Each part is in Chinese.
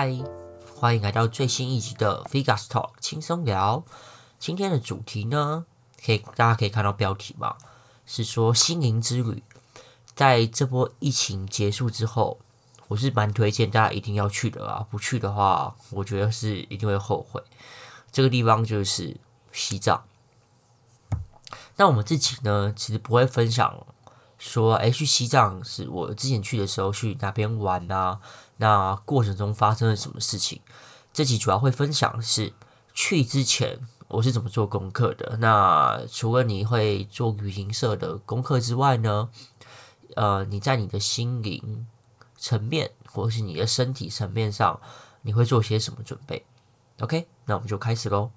嗨，欢迎来到最新一集的 Figas Talk 轻松聊。今天的主题呢，可以大家可以看到标题嘛，是说心灵之旅。在这波疫情结束之后，我是蛮推荐大家一定要去的啊，不去的话，我觉得是一定会后悔。这个地方就是西藏。那我们自己呢，其实不会分享说，哎，去西藏是我之前去的时候去哪边玩啊？那过程中发生了什么事情？这集主要会分享的是去之前我是怎么做功课的。那除了你会做旅行社的功课之外呢，呃，你在你的心灵层面或是你的身体层面上，你会做些什么准备？OK，那我们就开始喽。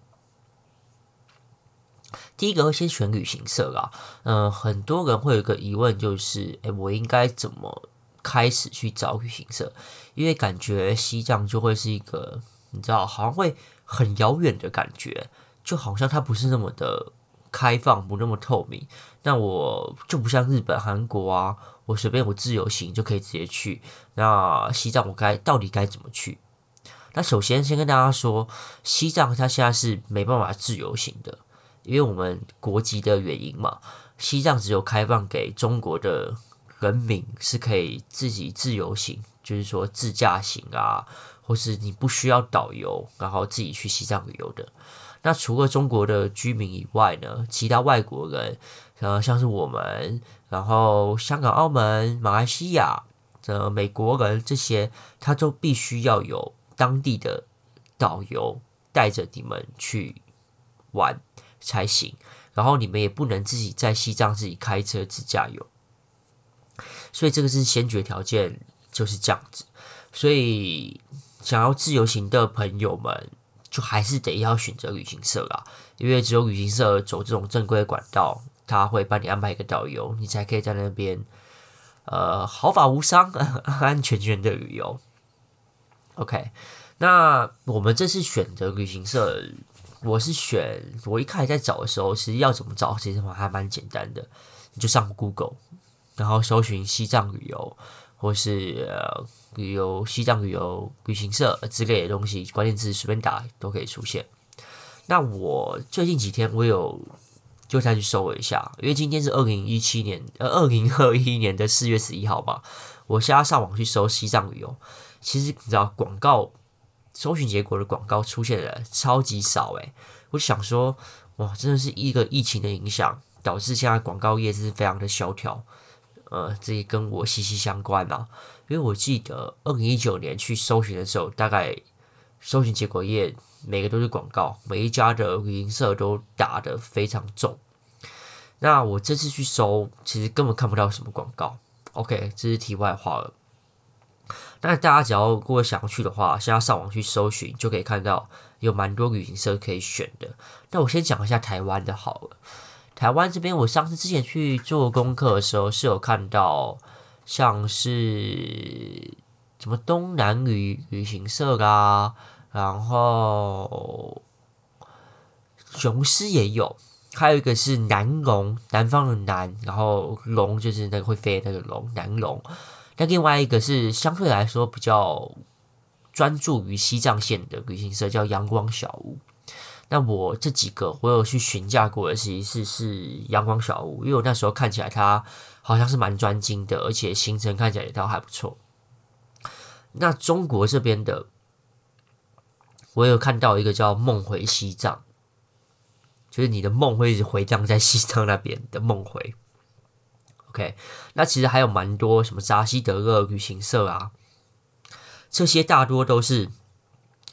第一个会先选旅行社啦。嗯、很多人会有一个疑问，就是，诶，我应该怎么开始去找旅行社？因为感觉西藏就会是一个，你知道，好像会很遥远的感觉，就好像它不是那么的开放，不那么透明。那我就不像日本、韩国啊，我随便我自由行就可以直接去。那西藏我该到底该怎么去？那首先先跟大家说，西藏它现在是没办法自由行的，因为我们国籍的原因嘛，西藏只有开放给中国的人民是可以自己自由行。就是说自驾行啊，或是你不需要导游，然后自己去西藏旅游的。那除了中国的居民以外呢，其他外国人，呃，像是我们，然后香港、澳门、马来西亚的美国人这些，他都必须要有当地的导游带着你们去玩才行。然后你们也不能自己在西藏自己开车自驾游。所以这个是先决条件。就是这样子，所以想要自由行的朋友们，就还是得要选择旅行社啦。因为只有旅行社走这种正规管道，他会帮你安排一个导游，你才可以在那边，呃，毫发无伤、安安全全的旅游。OK，那我们这次选择旅行社，我是选我一开始在找的时候，其实要怎么找，其实还蛮简单的，你就上 Google，然后搜寻西藏旅游。或是呃旅游西藏旅游旅行社之类的东西，关键字随便打都可以出现。那我最近几天我有就再去搜了一下，因为今天是二零一七年呃二零二一年的四月十一号嘛，我现在上网去搜西藏旅游，其实你知道广告搜寻结果的广告出现的超级少诶，我想说哇，真的是一个疫情的影响，导致现在广告业是非常的萧条。呃，这也跟我息息相关啊，因为我记得二零一九年去搜寻的时候，大概搜寻结果页每个都是广告，每一家的旅行社都打得非常重。那我这次去搜，其实根本看不到什么广告。OK，这是题外话了。那大家只要如果想去的话，现在上网去搜寻就可以看到有蛮多旅行社可以选的。那我先讲一下台湾的好了。台湾这边，我上次之前去做功课的时候，是有看到像是什么东南旅旅行社啊，然后雄狮也有，还有一个是南龙，南方的南，然后龙就是那个会飞的那个龙，南龙。那另外一个是相对来说比较专注于西藏线的旅行社，叫阳光小屋。那我这几个我有去询价过的，其实是是阳光小屋，因为我那时候看起来它好像是蛮专精的，而且行程看起来也都还不错。那中国这边的，我有看到一个叫梦回西藏，就是你的梦会一直回荡在西藏那边的梦回。OK，那其实还有蛮多什么扎西德勒旅行社啊，这些大多都是。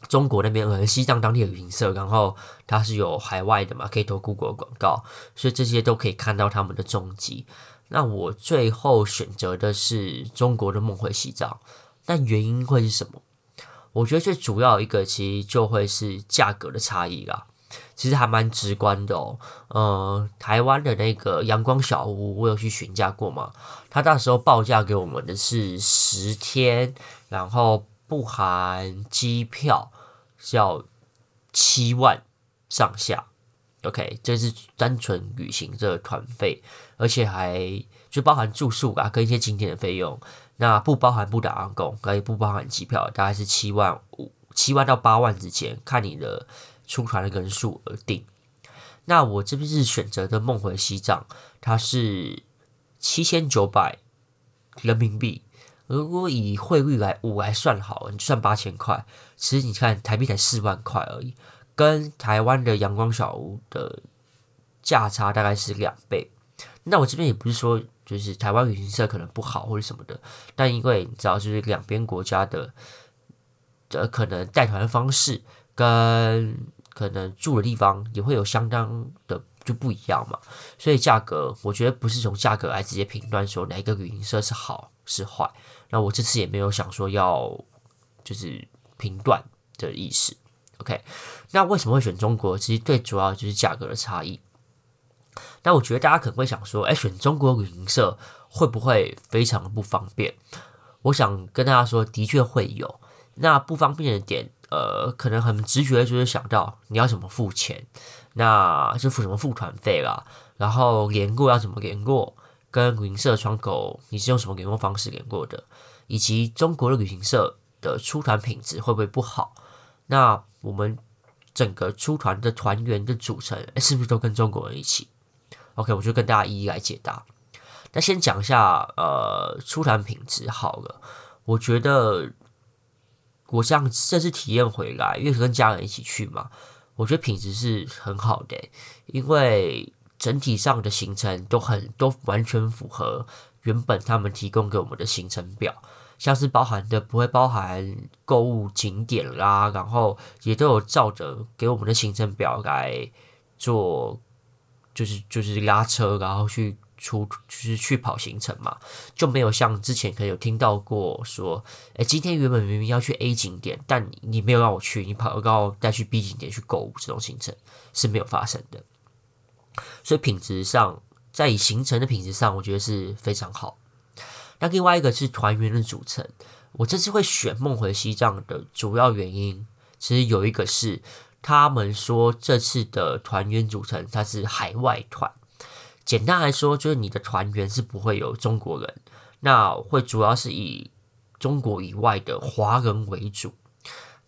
中国那边呃西藏当地的旅行社，然后它是有海外的嘛，可以投 Google 广告，所以这些都可以看到他们的踪迹。那我最后选择的是中国的梦回西藏，那原因会是什么？我觉得最主要一个其实就会是价格的差异啦，其实还蛮直观的哦。呃，台湾的那个阳光小屋，我有去询价过嘛，他那时候报价给我们的是十天，然后。不含机票，要七万上下，OK，这是单纯旅行这团费，而且还就包含住宿啊，跟一些景点的费用。那不包含不打工，可以不包含机票，大概是七万五七万到八万之间，看你的出团的人数而定。那我这边是选择的梦回西藏，它是七千九百人民币。如果以汇率来五来算好，你算八千块，其实你看台币才四万块而已，跟台湾的阳光小屋的价差大概是两倍。那我这边也不是说就是台湾旅行社可能不好或者什么的，但因为你知道，就是两边国家的的可能带团方式跟可能住的地方也会有相当的就不一样嘛，所以价格我觉得不是从价格来直接评断说哪一个旅行社是好是坏。那我这次也没有想说要就是评断的意思，OK？那为什么会选中国？其实最主要就是价格的差异。那我觉得大家可能会想说，哎，选中国旅行社会不会非常的不方便？我想跟大家说，的确会有。那不方便的点，呃，可能很直觉就是想到你要怎么付钱，那就付什么付团费啦，然后联过要怎么联过。跟旅行社窗口，你是用什么联络方式联过的？以及中国的旅行社的出团品质会不会不好？那我们整个出团的团员的组成，是不是都跟中国人一起？OK，我就跟大家一一来解答。那先讲一下，呃，出团品质好了。我觉得我这样这次体验回来，因为跟家人一起去嘛，我觉得品质是很好的，因为。整体上的行程都很都完全符合原本他们提供给我们的行程表，像是包含的不会包含购物景点啦，然后也都有照着给我们的行程表来做，就是就是拉车，然后去出就是去跑行程嘛，就没有像之前可能有听到过说，哎，今天原本明明要去 A 景点，但你没有让我去，你跑到带去 B 景点去购物这种行程是没有发生的。所以品质上，在以行程的品质上，我觉得是非常好。那另外一个是团员的组成，我这次会选梦回西藏的主要原因，其实有一个是他们说这次的团员组成它是海外团，简单来说就是你的团员是不会有中国人，那会主要是以中国以外的华人为主。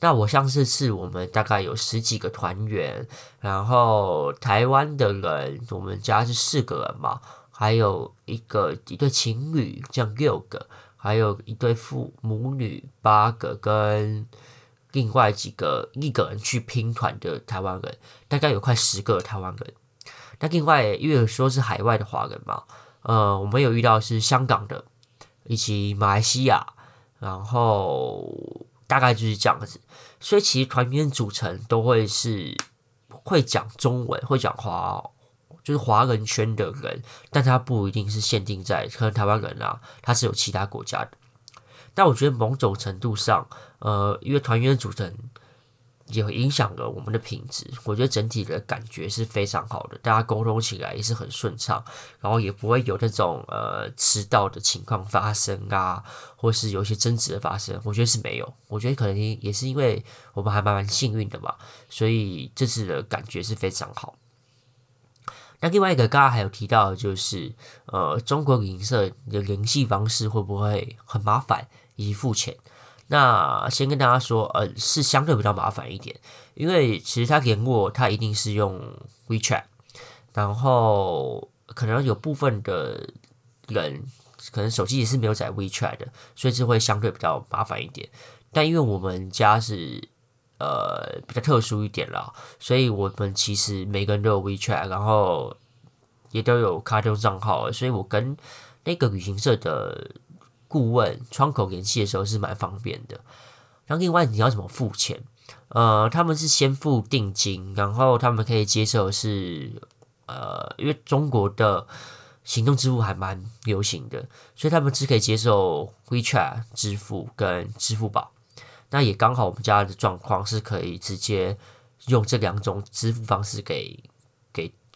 那我像这次我们大概有十几个团员，然后台湾的人，我们家是四个人嘛，还有一个一对情侣，这样六个，还有一对父母女八个，跟另外几个一个人去拼团的台湾人，大概有快十个台湾人。那另外因为说是海外的华人嘛，呃，我们有遇到是香港的，以及马来西亚，然后。大概就是这样子，所以其实团员组成都会是会讲中文、会讲华，就是华人圈的人，但他不一定是限定在可能台湾人啊，他是有其他国家的。但我觉得某种程度上，呃，因为团员组成。也会影响了我们的品质，我觉得整体的感觉是非常好的，大家沟通起来也是很顺畅，然后也不会有那种呃迟到的情况发生啊，或是有一些争执的发生，我觉得是没有，我觉得可能也是因为我们还蛮幸运的嘛，所以这次的感觉是非常好。那另外一个刚刚还有提到的就是呃中国旅行社的联系方式会不会很麻烦以及付钱？那先跟大家说，呃，是相对比较麻烦一点，因为其实他联络他一定是用 WeChat，然后可能有部分的人可能手机也是没有载 WeChat 的，所以这会相对比较麻烦一点。但因为我们家是呃比较特殊一点啦，所以我们其实每个人都有 WeChat，然后也都有卡通账号，所以我跟那个旅行社的。顾问窗口联系的时候是蛮方便的。然后另外你要怎么付钱？呃，他们是先付定金，然后他们可以接受是呃，因为中国的行动支付还蛮流行的，所以他们只可以接受 WeChat 支付跟支付宝。那也刚好我们家的状况是可以直接用这两种支付方式给。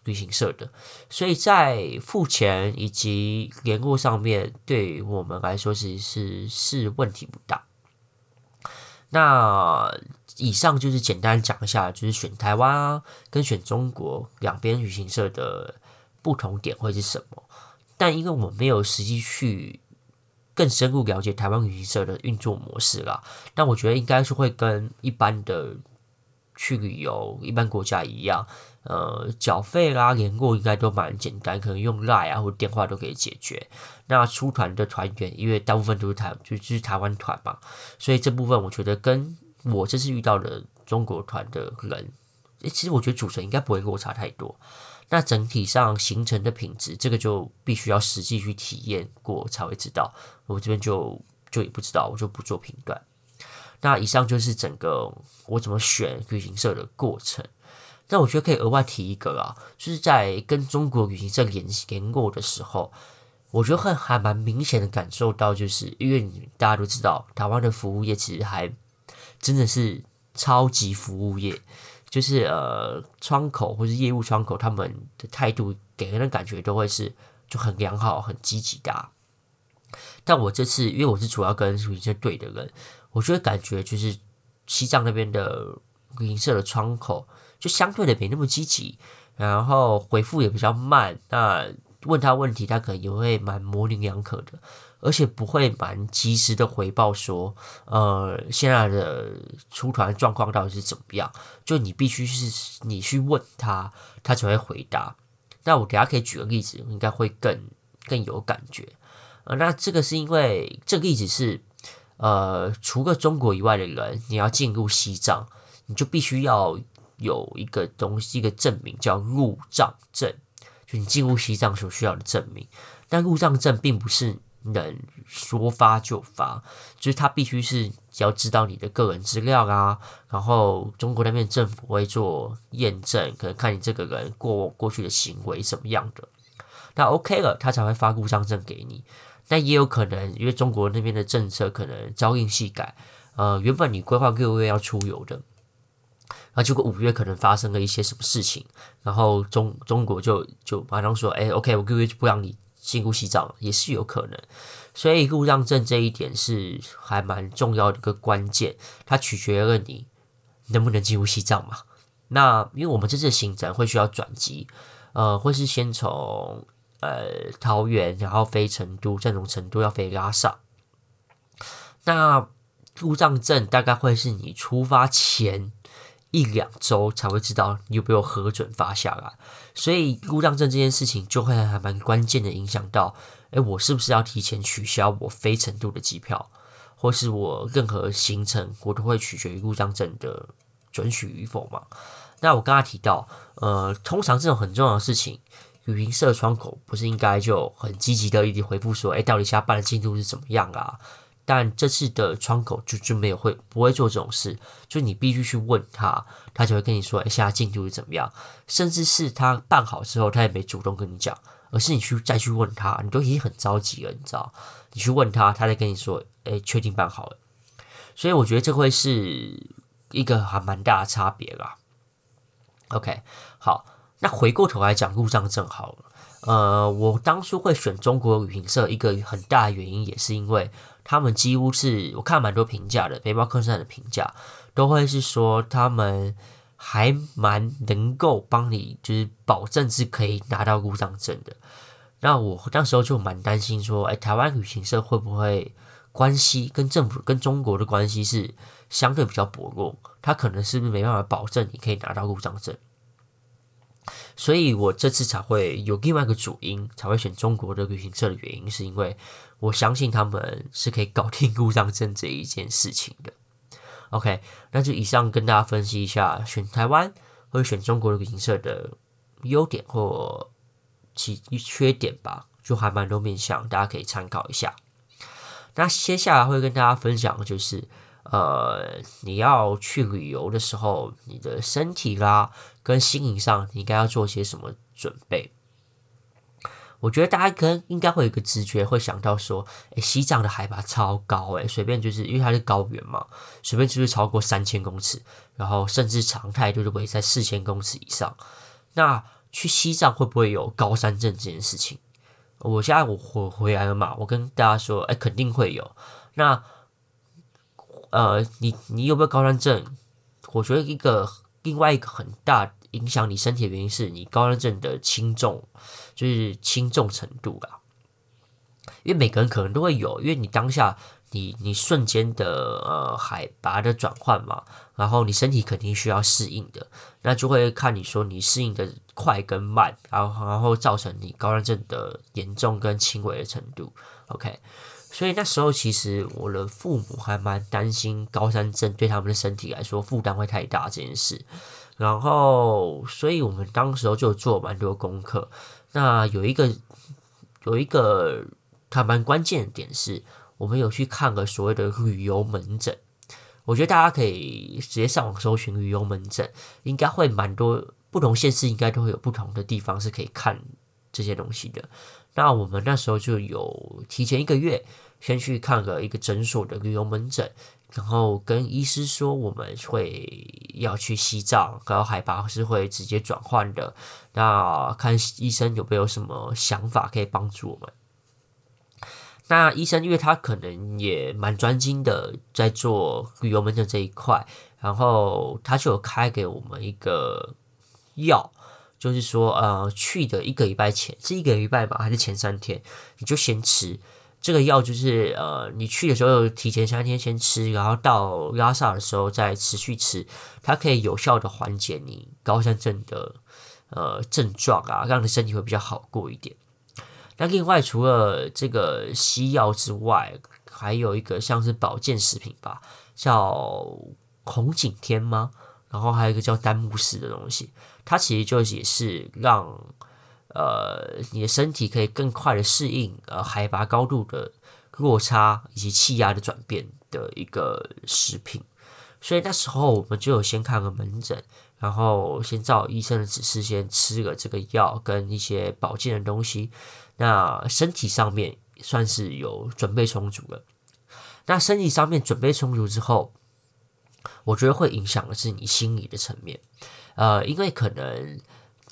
旅行社的，所以在付钱以及联络上面，对我们来说其实是是问题不大。那以上就是简单讲一下，就是选台湾啊，跟选中国两边旅行社的不同点会是什么。但因为我们没有实际去更深入了解台湾旅行社的运作模式啦。但我觉得应该是会跟一般的去旅游一般国家一样，呃，缴费啦、联络应该都蛮简单，可能用 LINE 啊或电话都可以解决。那出团的团员，因为大部分都是台，就是台湾团嘛，所以这部分我觉得跟我这次遇到的中国团的人，其实我觉得组成应该不会落差太多。那整体上行程的品质，这个就必须要实际去体验过才会知道。我这边就就也不知道，我就不做评断。那以上就是整个我怎么选旅行社的过程。那我觉得可以额外提一个啊，就是在跟中国旅行社联联络的时候，我觉得还还蛮明显的感受到，就是因为大家都知道，台湾的服务业其实还真的是超级服务业。就是呃，窗口或是业务窗口，他们的态度给人的感觉都会是就很良好、很积极的。但我这次因为我是主要跟旅行社对的人，我就会感觉就是西藏那边的旅行社的窗口就相对的没那么积极，然后回复也比较慢。那问他问题，他可能也会蛮模棱两可的。而且不会蛮及时的回报说，呃，现在的出团状况到底是怎么样？就你必须是你去问他，他才会回答。那我等下可以举个例子，应该会更更有感觉。呃，那这个是因为这个例子是，呃，除了中国以外的人，你要进入西藏，你就必须要有一个东西，一个证明叫入藏证，就你进入西藏所需要的证明。但入藏证并不是。能说发就发，就是他必须是要知道你的个人资料啊，然后中国那边政府会做验证，可能看你这个人过过去的行为什么样的，那 OK 了，他才会发入藏证给你。但也有可能，因为中国那边的政策可能朝令夕改，呃，原本你规划六月要出游的，然后结果五月可能发生了一些什么事情，然后中中国就就马上说，哎，OK，我六月就不让你。进入西藏也是有可能，所以入藏证这一点是还蛮重要的一个关键，它取决于你能不能进入西藏嘛。那因为我们这次行程会需要转机，呃，会是先从呃桃园，然后飞成都，再从成都要飞拉萨。那入藏证大概会是你出发前一两周才会知道你有没有核准发下来。所以入藏证这件事情就会还蛮关键的，影响到，诶，我是不是要提前取消我非成都的机票，或是我任何行程，我都会取决于入藏证的准许与否嘛？那我刚刚提到，呃，通常这种很重要的事情，旅行社窗口不是应该就很积极的一直回复说，诶，到底现在办的进度是怎么样啊？但这次的窗口就就没有会不会做这种事，就你必须去问他，他就会跟你说，哎，现在进度是怎么样？甚至是他办好之后，他也没主动跟你讲，而是你去再去问他，你都已经很着急了，你知道？你去问他，他再跟你说，哎，确定办好了。所以我觉得这会是一个还蛮大的差别啦。OK，好，那回过头来讲入账证好了。呃，我当初会选中国旅行社，一个很大的原因也是因为。他们几乎是我看蛮多评价的，背包客栈的评价都会是说他们还蛮能够帮你，就是保证是可以拿到入藏证的。那我那时候就蛮担心说，哎，台湾旅行社会不会关系跟政府跟中国的关系是相对比较薄弱？他可能是不是没办法保证你可以拿到入藏证？所以我这次才会有另外一个主因，才会选中国的旅行社的原因，是因为我相信他们是可以搞定故障证这一件事情的。OK，那就以上跟大家分析一下选台湾或选中国的旅行社的优点或其缺点吧，就还蛮多面向，大家可以参考一下。那接下来会跟大家分享的就是。呃，你要去旅游的时候，你的身体啦跟心理上，你应该要做些什么准备？我觉得大家可能应该会有一个直觉，会想到说，诶，西藏的海拔超高，诶，随便就是因为它是高原嘛，随便就是超过三千公尺，然后甚至常态都是会在四千公尺以上。那去西藏会不会有高山症这件事情？我现在我回回来了嘛，我跟大家说，诶，肯定会有。那呃，你你有没有高山症？我觉得一个另外一个很大影响你身体的原因是你高山症的轻重，就是轻重程度吧。因为每个人可能都会有，因为你当下你你瞬间的呃海拔的转换嘛，然后你身体肯定需要适应的，那就会看你说你适应的快跟慢，然后然后造成你高山症的严重跟轻微的程度。OK，所以那时候其实我的父母还蛮担心高山症对他们的身体来说负担会太大这件事，然后所以我们当时候就做蛮多功课。那有一个有一个还蛮关键的点是，我们有去看个所谓的旅游门诊。我觉得大家可以直接上网搜寻旅游门诊，应该会蛮多不同县市应该都会有不同的地方是可以看这些东西的。那我们那时候就有提前一个月先去看个一个诊所的旅游门诊，然后跟医师说我们会要去西藏，然后海拔是会直接转换的。那看医生有没有什么想法可以帮助我们？那医生因为他可能也蛮专精的在做旅游门诊这一块，然后他就开给我们一个药。就是说，呃，去的一个礼拜前是一个礼拜吧，还是前三天，你就先吃这个药。就是呃，你去的时候提前三天先吃，然后到拉萨的时候再持续吃，它可以有效的缓解你高山症的呃症状啊，让你身体会比较好过一点。那另外除了这个西药之外，还有一个像是保健食品吧，叫红景天吗？然后还有一个叫丹木斯的东西。它其实就也是让呃你的身体可以更快的适应呃海拔高度的落差以及气压的转变的一个食品，所以那时候我们就有先看个门诊，然后先照医生的指示先吃了这个药跟一些保健的东西，那身体上面算是有准备充足了。那身体上面准备充足之后，我觉得会影响的是你心理的层面。呃，因为可能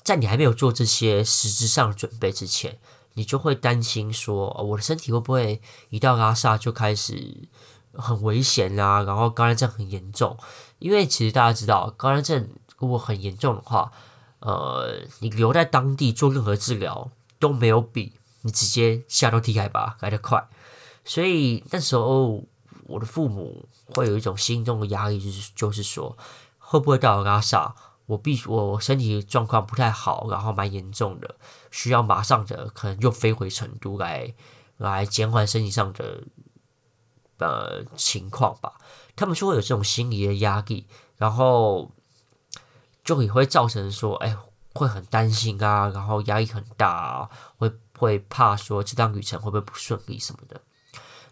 在你还没有做这些实质上的准备之前，你就会担心说，我的身体会不会一到拉萨就开始很危险啊？然后高山症很严重。因为其实大家知道，高山症如果很严重的话，呃，你留在当地做任何治疗都没有比你直接下到低海拔来得快。所以那时候我的父母会有一种心中的压力，就是就是说，会不会到拉萨？我必须，我身体状况不太好，然后蛮严重的，需要马上的可能又飞回成都来，来减缓身体上的呃情况吧。他们就会有这种心理的压力，然后就也会造成说，哎，会很担心啊，然后压力很大啊，会会怕说这趟旅程会不会不顺利什么的。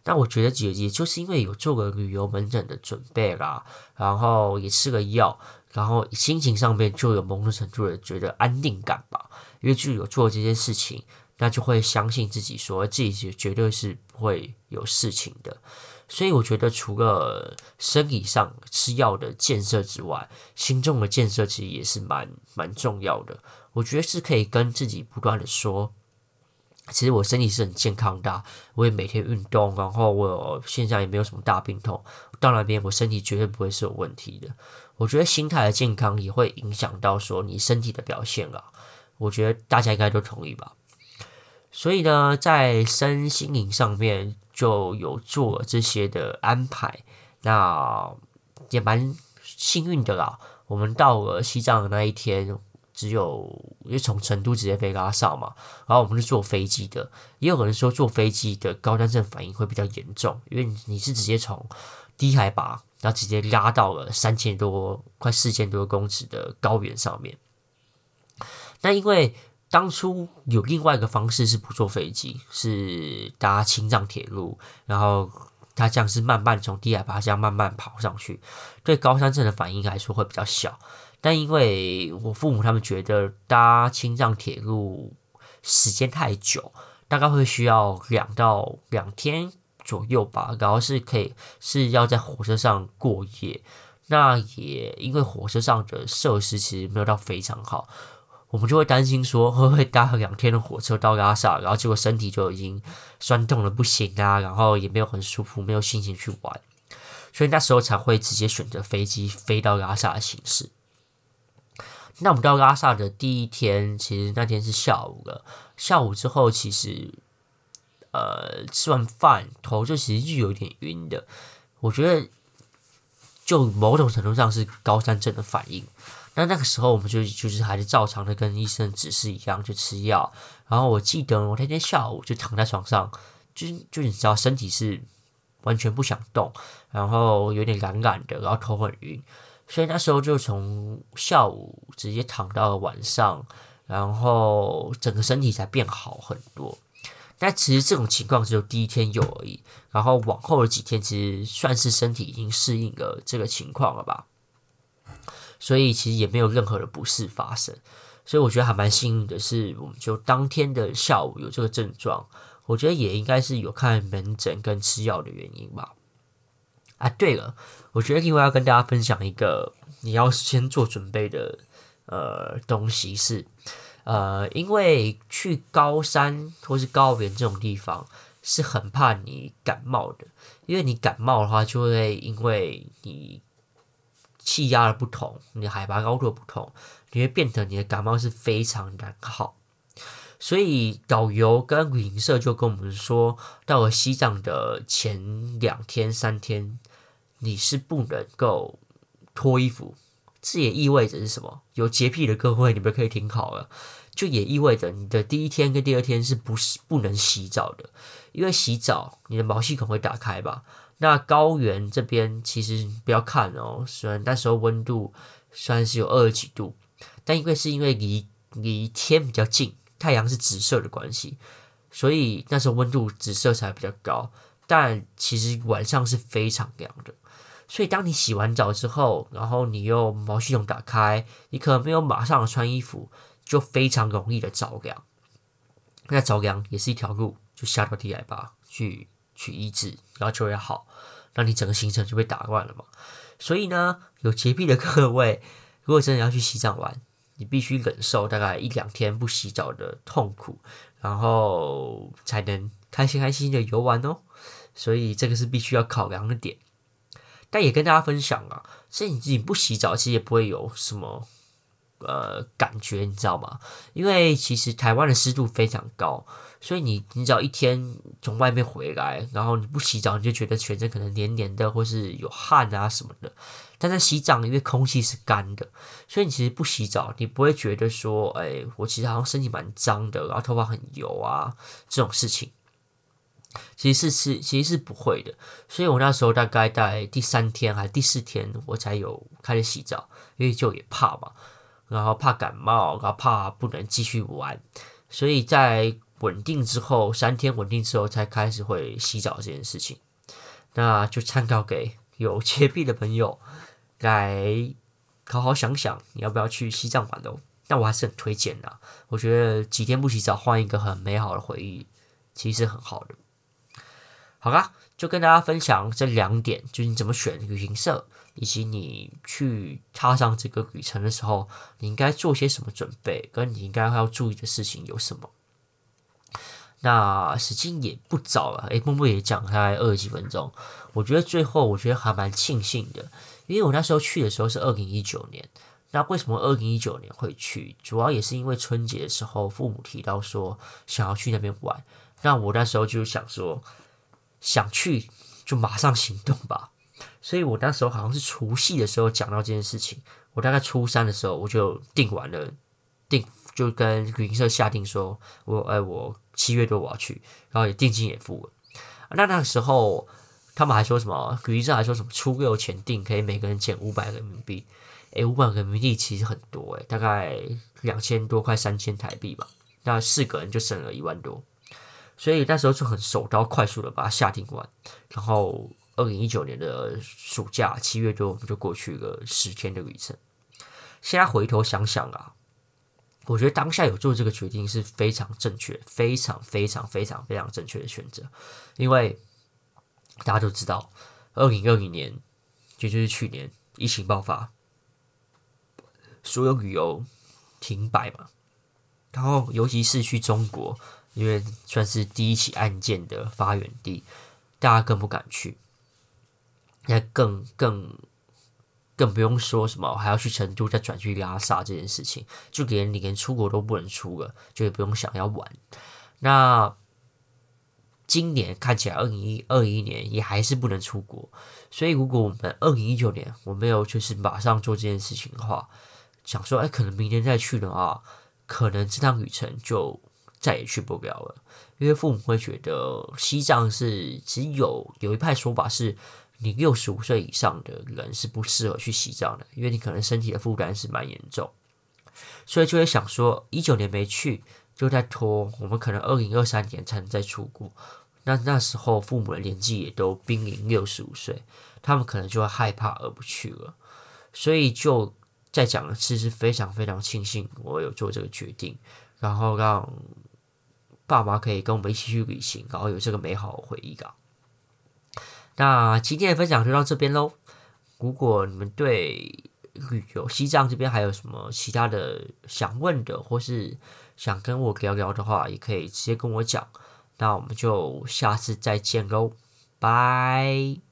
但我觉得姐姐就是因为有做个旅游门诊的准备啦，然后也吃了药。然后心情上面就有某种程度的觉得安定感吧，因为就有做这件事情，那就会相信自己说自己绝对是不会有事情的。所以我觉得除了生理上吃药的建设之外，心中的建设其实也是蛮蛮重要的。我觉得是可以跟自己不断的说，其实我身体是很健康的，我也每天运动，然后我现在也没有什么大病痛，到那边我身体绝对不会是有问题的。我觉得心态的健康也会影响到说你身体的表现了，我觉得大家应该都同意吧。所以呢，在身心灵上面就有做这些的安排，那也蛮幸运的啦。我们到了西藏的那一天，只有因为从成都直接飞拉萨嘛，然后我们是坐飞机的。也有人说坐飞机的高山症反应会比较严重，因为你是直接从低海拔。然后直接拉到了三千多、快四千多公尺的高原上面。那因为当初有另外一个方式是不坐飞机，是搭青藏铁路，然后它这样是慢慢从低海拔这样慢慢跑上去，对高山症的反应来说会比较小。但因为我父母他们觉得搭青藏铁路时间太久，大概会需要两到两天。左右吧，然后是可以是要在火车上过夜，那也因为火车上的设施其实没有到非常好，我们就会担心说会不会搭两天的火车到拉萨，然后结果身体就已经酸痛的不行啊，然后也没有很舒服，没有心情去玩，所以那时候才会直接选择飞机飞到拉萨的形式。那我们到拉萨的第一天，其实那天是下午了，下午之后其实。呃，吃完饭头就其实就有点晕的。我觉得就某种程度上是高山症的反应。那那个时候我们就就是还是照常的跟医生指示一样去吃药。然后我记得我那天下午就躺在床上，就就你知道身体是完全不想动，然后有点懒懒的，然后头很晕。所以那时候就从下午直接躺到了晚上，然后整个身体才变好很多。但其实这种情况只有第一天有而已，然后往后的几天其实算是身体已经适应了这个情况了吧。所以其实也没有任何的不适发生。所以我觉得还蛮幸运的是，我们就当天的下午有这个症状，我觉得也应该是有看门诊跟吃药的原因吧。啊，对了，我觉得另外要跟大家分享一个你要先做准备的呃东西是，呃，因为去高山或是高原这种地方是很怕你感冒的，因为你感冒的话就会因为你气压的不同，你海拔高度的不同，你会变得你的感冒是非常难好。所以导游跟旅行社就跟我们说，到了西藏的前两天三天，你是不能够脱衣服。这也意味着是什么？有洁癖的各位，你们可以听好了。就也意味着你的第一天跟第二天是不是不能洗澡的？因为洗澡，你的毛细孔会打开吧？那高原这边其实不要看哦，虽然那时候温度虽然是有二十几度，但因为是因为离离天比较近。太阳是直射的关系，所以那时候温度直射才比较高。但其实晚上是非常凉的，所以当你洗完澡之后，然后你又毛细孔打开，你可能没有马上穿衣服，就非常容易的着凉。那着凉也是一条路，就下到低海拔去去医治，然后就会好，那你整个行程就被打乱了嘛。所以呢，有洁癖的各位，如果真的要去西藏玩，你必须忍受大概一两天不洗澡的痛苦，然后才能开心开心的游玩哦。所以这个是必须要考量的点。但也跟大家分享啊，所以你自己不洗澡，其实也不会有什么。呃，感觉你知道吗？因为其实台湾的湿度非常高，所以你你只要一天从外面回来，然后你不洗澡，你就觉得全身可能黏黏的，或是有汗啊什么的。但在西藏，因为空气是干的，所以你其实不洗澡，你不会觉得说，哎，我其实好像身体蛮脏的，然后头发很油啊这种事情。其实是是其实是不会的。所以我那时候大概在第三天还是第四天，我才有开始洗澡，因为就也怕嘛。然后怕感冒，然后怕不能继续玩，所以在稳定之后，三天稳定之后才开始会洗澡这件事情。那就参考给有洁癖的朋友来好好想想，你要不要去西藏玩哦？但我还是很推荐的，我觉得几天不洗澡，换一个很美好的回忆，其实很好的。好啦，就跟大家分享这两点，就是你怎么选旅行社。以及你去踏上这个旅程的时候，你应该做些什么准备，跟你应该要注意的事情有什么？那时间也不早了，诶，默默也讲大概二十几分钟。我觉得最后我觉得还蛮庆幸的，因为我那时候去的时候是二零一九年。那为什么二零一九年会去？主要也是因为春节的时候父母提到说想要去那边玩，那我那时候就想说想去就马上行动吧。所以我那时候好像是除夕的时候讲到这件事情，我大概初三的时候我就订完了，订就跟旅行社下定说，我哎我七月多我要去，然后也定金也付了。那那个时候他们还说什么？旅行社还说什么初六前订可以每个人减五百人民币？哎，五百人民币其实很多哎，大概两千多块三千台币吧。那四个人就省了一万多，所以那时候就很手刀快速的把它下定完，然后。二零一九年的暑假七月多，我们就过去了十天的旅程。现在回头想想啊，我觉得当下有做这个决定是非常正确、非常非常非常非常正确的选择。因为大家都知道，二零二零年也就是去年疫情爆发，所有旅游停摆嘛。然后尤其是去中国，因为算是第一起案件的发源地，大家更不敢去。那更更更不用说什么，还要去成都再转去拉萨这件事情，就连你连出国都不能出了，就也不用想要玩。那今年看起来二零一二一年也还是不能出国，所以如果我们二零一九年我没有就是马上做这件事情的话，想说哎，可能明年再去的话，可能这趟旅程就再也去不了了，因为父母会觉得西藏是只有有一派说法是，你六十五岁以上的人是不适合去西藏的，因为你可能身体的负担是蛮严重，所以就会想说一九年没去，就在拖，我们可能二零二三年才能再出国。那那时候父母的年纪也都濒临六十五岁，他们可能就会害怕而不去了。所以就再讲一次，是非常非常庆幸我有做这个决定，然后让爸妈可以跟我们一起去旅行，然后有这个美好的回忆感。那今天的分享就到这边喽。如果你们对旅游西藏这边还有什么其他的想问的，或是想跟我聊聊的话，也可以直接跟我讲。那我们就下次再见喽，拜。